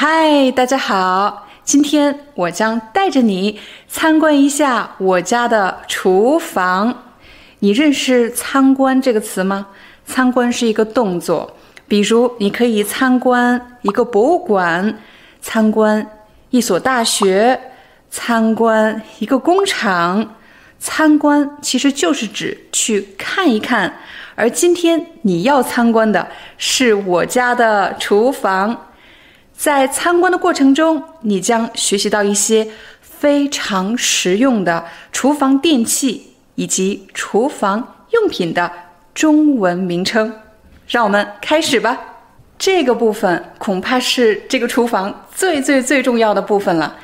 嗨，大家好！今天我将带着你参观一下我家的厨房。你认识“参观”这个词吗？参观是一个动作，比如你可以参观一个博物馆，参观一所大学，参观一个工厂。参观其实就是指去看一看，而今天你要参观的是我家的厨房。在参观的过程中，你将学习到一些非常实用的厨房电器以及厨房用品的中文名称。让我们开始吧。这个部分恐怕是这个厨房最最最重要的部分了。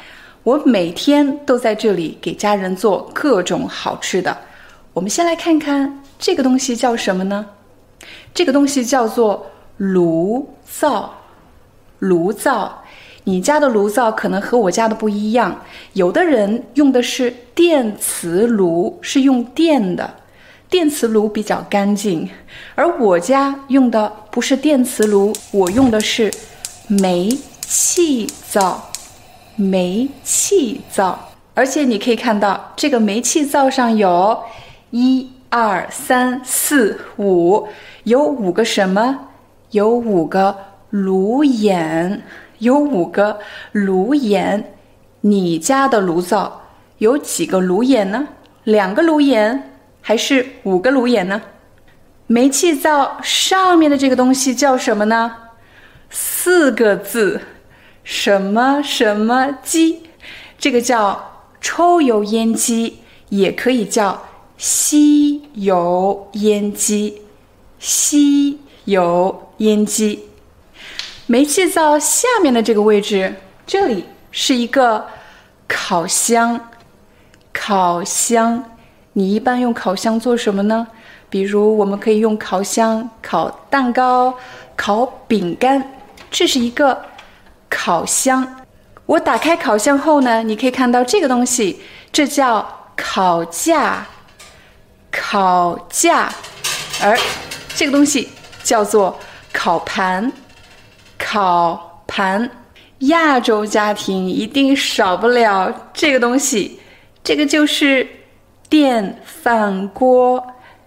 我每天都在这里给家人做各种好吃的。我们先来看看这个东西叫什么呢？这个东西叫做炉灶。炉灶，你家的炉灶可能和我家的不一样。有的人用的是电磁炉，是用电的，电磁炉比较干净。而我家用的不是电磁炉，我用的是煤气灶，煤气灶。而且你可以看到，这个煤气灶上有一二三四五，有五个什么？有五个。炉眼有五个炉眼，你家的炉灶有几个炉眼呢？两个炉眼还是五个炉眼呢？煤气灶上面的这个东西叫什么呢？四个字，什么什么机？这个叫抽油烟机，也可以叫吸油烟机，吸油烟机。煤气灶下面的这个位置，这里是一个烤箱。烤箱，你一般用烤箱做什么呢？比如，我们可以用烤箱烤蛋糕、烤饼干。这是一个烤箱。我打开烤箱后呢，你可以看到这个东西，这叫烤架。烤架，而这个东西叫做烤盘。烤盘，亚洲家庭一定少不了这个东西，这个就是电饭锅。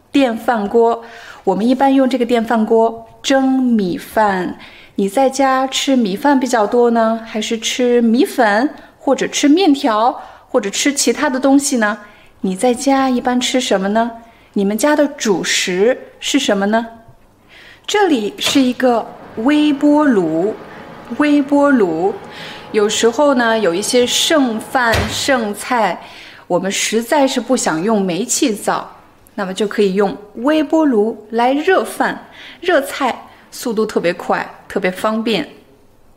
电饭锅，我们一般用这个电饭锅蒸米饭。你在家吃米饭比较多呢，还是吃米粉，或者吃面条，或者吃其他的东西呢？你在家一般吃什么呢？你们家的主食是什么呢？这里是一个。微波炉，微波炉，有时候呢，有一些剩饭剩菜，我们实在是不想用煤气灶，那么就可以用微波炉来热饭、热菜，速度特别快，特别方便。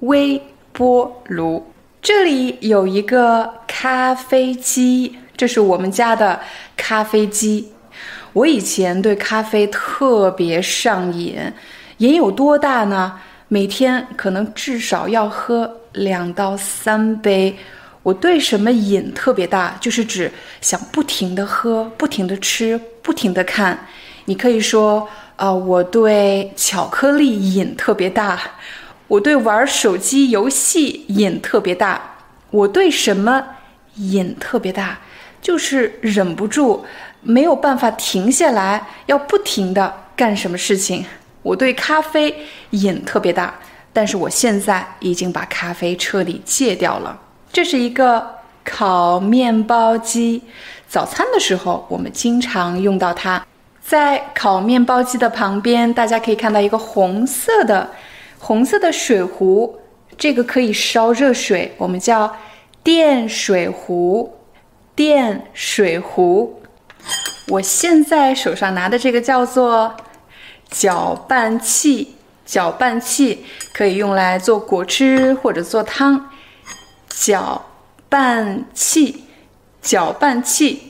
微波炉，这里有一个咖啡机，这是我们家的咖啡机。我以前对咖啡特别上瘾。瘾有多大呢？每天可能至少要喝两到三杯。我对什么瘾特别大？就是指想不停的喝、不停的吃、不停的看。你可以说，啊，我对巧克力瘾特别大，我对玩手机游戏瘾特别大，我对什么瘾特别大？就是忍不住，没有办法停下来，要不停的干什么事情。我对咖啡瘾特别大，但是我现在已经把咖啡彻底戒掉了。这是一个烤面包机，早餐的时候我们经常用到它。在烤面包机的旁边，大家可以看到一个红色的红色的水壶，这个可以烧热水，我们叫电水壶。电水壶，我现在手上拿的这个叫做。搅拌器，搅拌器可以用来做果汁或者做汤。搅拌器，搅拌器。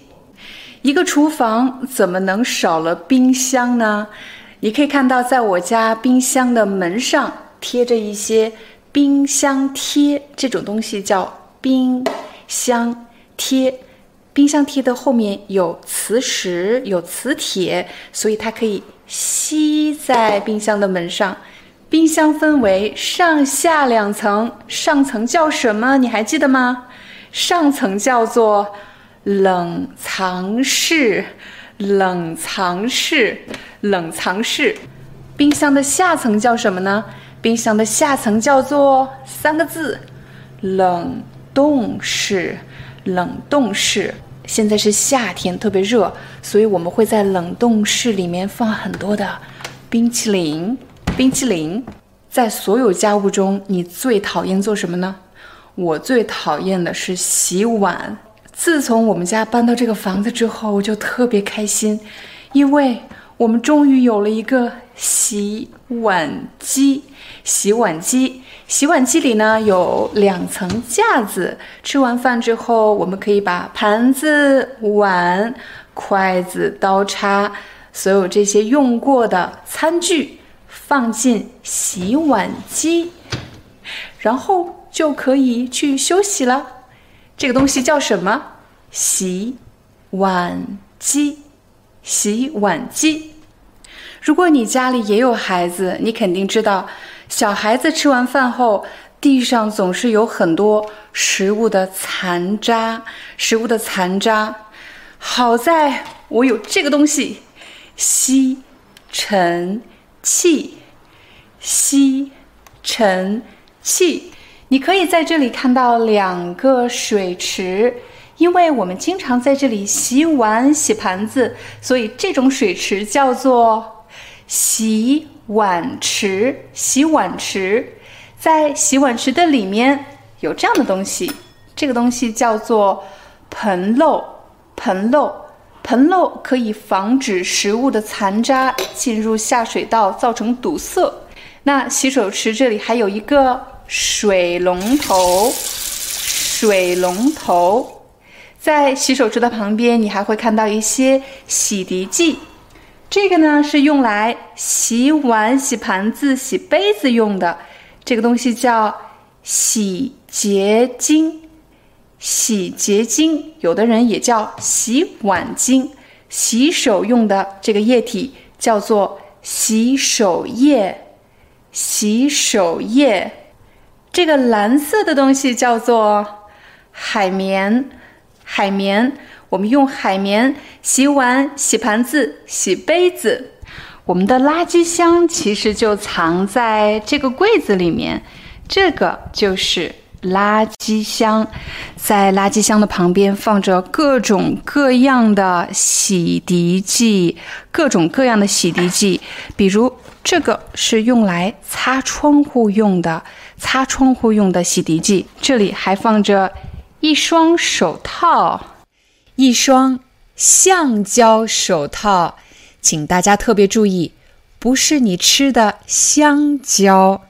一个厨房怎么能少了冰箱呢？你可以看到，在我家冰箱的门上贴着一些冰箱贴，这种东西叫冰箱贴。冰箱贴的后面有磁石，有磁铁，所以它可以吸在冰箱的门上。冰箱分为上下两层，上层叫什么？你还记得吗？上层叫做冷藏室，冷藏室，冷藏室。冰箱的下层叫什么呢？冰箱的下层叫做三个字：冷冻室，冷冻室。现在是夏天，特别热，所以我们会在冷冻室里面放很多的冰淇淋。冰淇淋，在所有家务中，你最讨厌做什么呢？我最讨厌的是洗碗。自从我们家搬到这个房子之后，我就特别开心，因为我们终于有了一个洗碗机。洗碗机，洗碗机里呢有两层架子。吃完饭之后，我们可以把盘子、碗、筷子、刀叉，所有这些用过的餐具放进洗碗机，然后就可以去休息了。这个东西叫什么？洗碗机，洗碗机。如果你家里也有孩子，你肯定知道。小孩子吃完饭后，地上总是有很多食物的残渣，食物的残渣。好在我有这个东西，吸尘器，吸尘器。你可以在这里看到两个水池，因为我们经常在这里洗碗、洗盘子，所以这种水池叫做洗。碗池，洗碗池，在洗碗池的里面有这样的东西，这个东西叫做盆漏。盆漏，盆漏可以防止食物的残渣进入下水道，造成堵塞。那洗手池这里还有一个水龙头，水龙头，在洗手池的旁边，你还会看到一些洗涤剂。这个呢是用来洗碗、洗盘子、洗杯子用的，这个东西叫洗洁精。洗洁精，有的人也叫洗碗精。洗手用的这个液体叫做洗手液。洗手液，这个蓝色的东西叫做海绵。海绵。我们用海绵洗碗、洗盘子、洗杯子。我们的垃圾箱其实就藏在这个柜子里面，这个就是垃圾箱。在垃圾箱的旁边放着各种各样的洗涤剂，各种各样的洗涤剂。比如这个是用来擦窗户用的，擦窗户用的洗涤剂。这里还放着一双手套。一双橡胶手套，请大家特别注意，不是你吃的香蕉，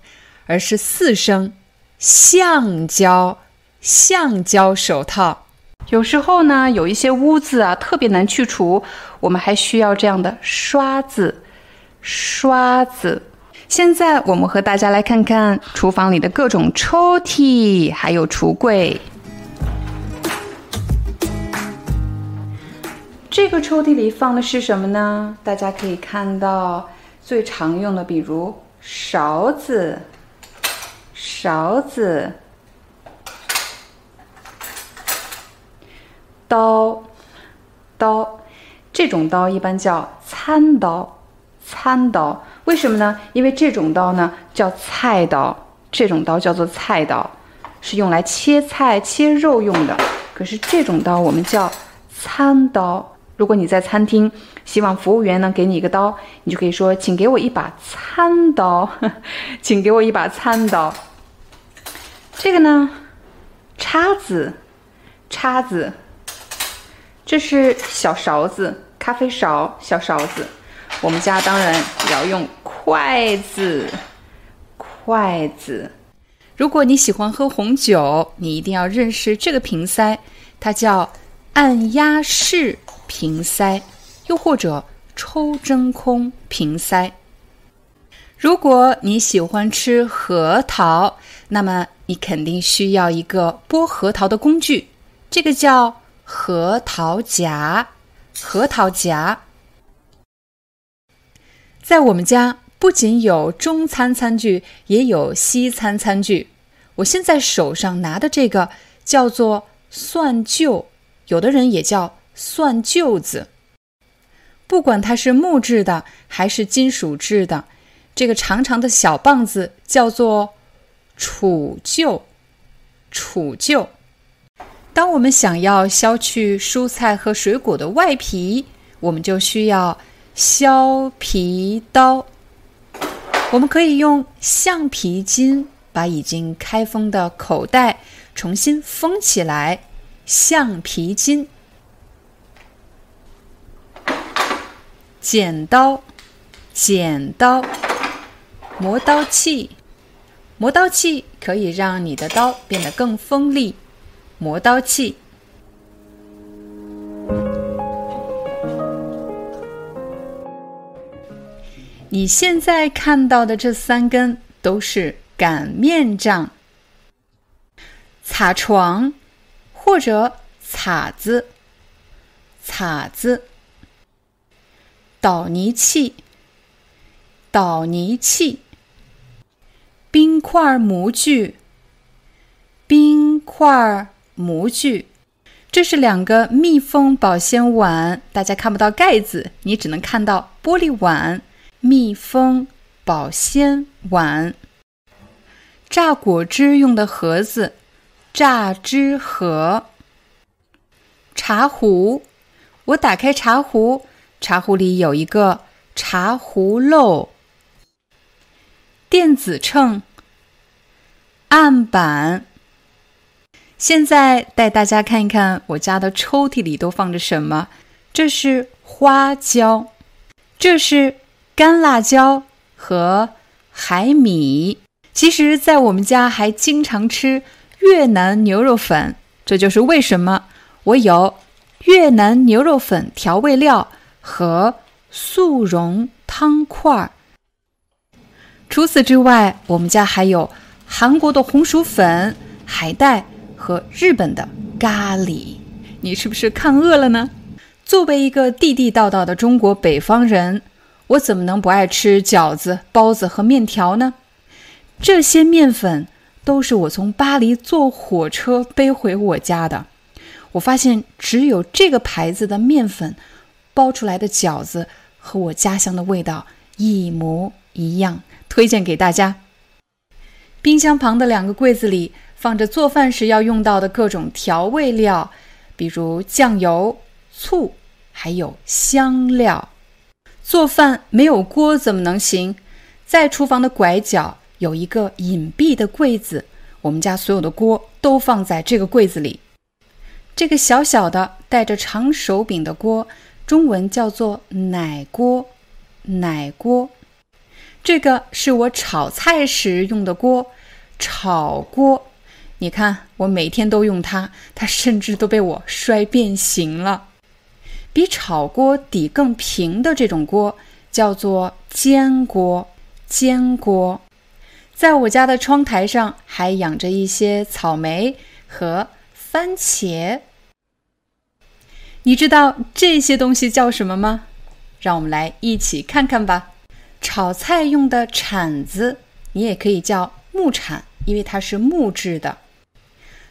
而是四声橡胶橡胶手套。有时候呢，有一些污渍啊，特别难去除，我们还需要这样的刷子，刷子。现在我们和大家来看看厨房里的各种抽屉，还有橱柜。这个抽屉里放的是什么呢？大家可以看到最常用的，比如勺子、勺子、刀、刀。这种刀一般叫餐刀，餐刀。为什么呢？因为这种刀呢叫菜刀，这种刀叫做菜刀，是用来切菜、切肉用的。可是这种刀我们叫餐刀。如果你在餐厅，希望服务员能给你一个刀，你就可以说：“请给我一把餐刀，请给我一把餐刀。”这个呢，叉子，叉子，这是小勺子，咖啡勺，小勺子。我们家当然也要用筷子，筷子。如果你喜欢喝红酒，你一定要认识这个瓶塞，它叫按压式瓶塞，又或者抽真空瓶塞。如果你喜欢吃核桃，那么你肯定需要一个剥核桃的工具，这个叫核桃夹。核桃夹。在我们家。不仅有中餐餐具，也有西餐餐具。我现在手上拿的这个叫做蒜臼，有的人也叫蒜臼子。不管它是木质的还是金属制的，这个长长的小棒子叫做杵臼。杵臼。当我们想要削去蔬菜和水果的外皮，我们就需要削皮刀。我们可以用橡皮筋把已经开封的口袋重新封起来。橡皮筋、剪刀、剪刀、磨刀器、磨刀器可以让你的刀变得更锋利。磨刀器。你现在看到的这三根都是擀面杖、擦床。或者擦子、擦子、捣泥器、捣泥器、冰块模具、冰块模具。这是两个密封保鲜碗，大家看不到盖子，你只能看到玻璃碗。密封保鲜碗，榨果汁用的盒子，榨汁盒，茶壶。我打开茶壶，茶壶里有一个茶壶漏。电子秤，案板。现在带大家看一看我家的抽屉里都放着什么。这是花椒，这是。干辣椒和海米，其实，在我们家还经常吃越南牛肉粉，这就是为什么我有越南牛肉粉调味料和速溶汤块儿。除此之外，我们家还有韩国的红薯粉、海带和日本的咖喱。你是不是看饿了呢？作为一个地地道道的中国北方人。我怎么能不爱吃饺子、包子和面条呢？这些面粉都是我从巴黎坐火车背回我家的。我发现只有这个牌子的面粉包出来的饺子和我家乡的味道一模一样，推荐给大家。冰箱旁的两个柜子里放着做饭时要用到的各种调味料，比如酱油、醋，还有香料。做饭没有锅怎么能行？在厨房的拐角有一个隐蔽的柜子，我们家所有的锅都放在这个柜子里。这个小小的带着长手柄的锅，中文叫做奶锅。奶锅，这个是我炒菜时用的锅，炒锅。你看，我每天都用它，它甚至都被我摔变形了。比炒锅底更平的这种锅叫做煎锅。煎锅，在我家的窗台上还养着一些草莓和番茄。你知道这些东西叫什么吗？让我们来一起看看吧。炒菜用的铲子，你也可以叫木铲，因为它是木质的。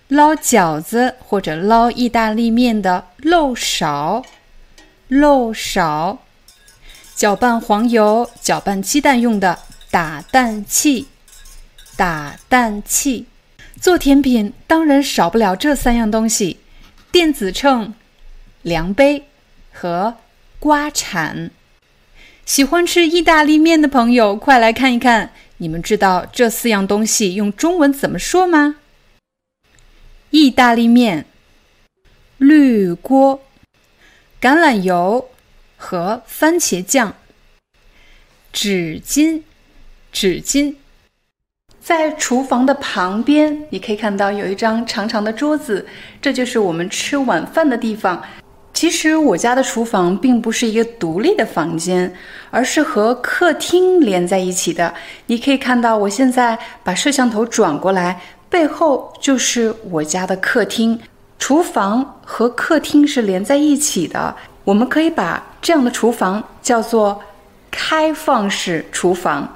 捞饺子或者捞意大利面的漏勺。漏勺，搅拌黄油、搅拌鸡蛋用的打蛋器，打蛋器。做甜品当然少不了这三样东西：电子秤、量杯和刮铲。喜欢吃意大利面的朋友，快来看一看！你们知道这四样东西用中文怎么说吗？意大利面，绿锅。橄榄油和番茄酱，纸巾，纸巾，在厨房的旁边，你可以看到有一张长长的桌子，这就是我们吃晚饭的地方。其实我家的厨房并不是一个独立的房间，而是和客厅连在一起的。你可以看到，我现在把摄像头转过来，背后就是我家的客厅。厨房和客厅是连在一起的，我们可以把这样的厨房叫做开放式厨房。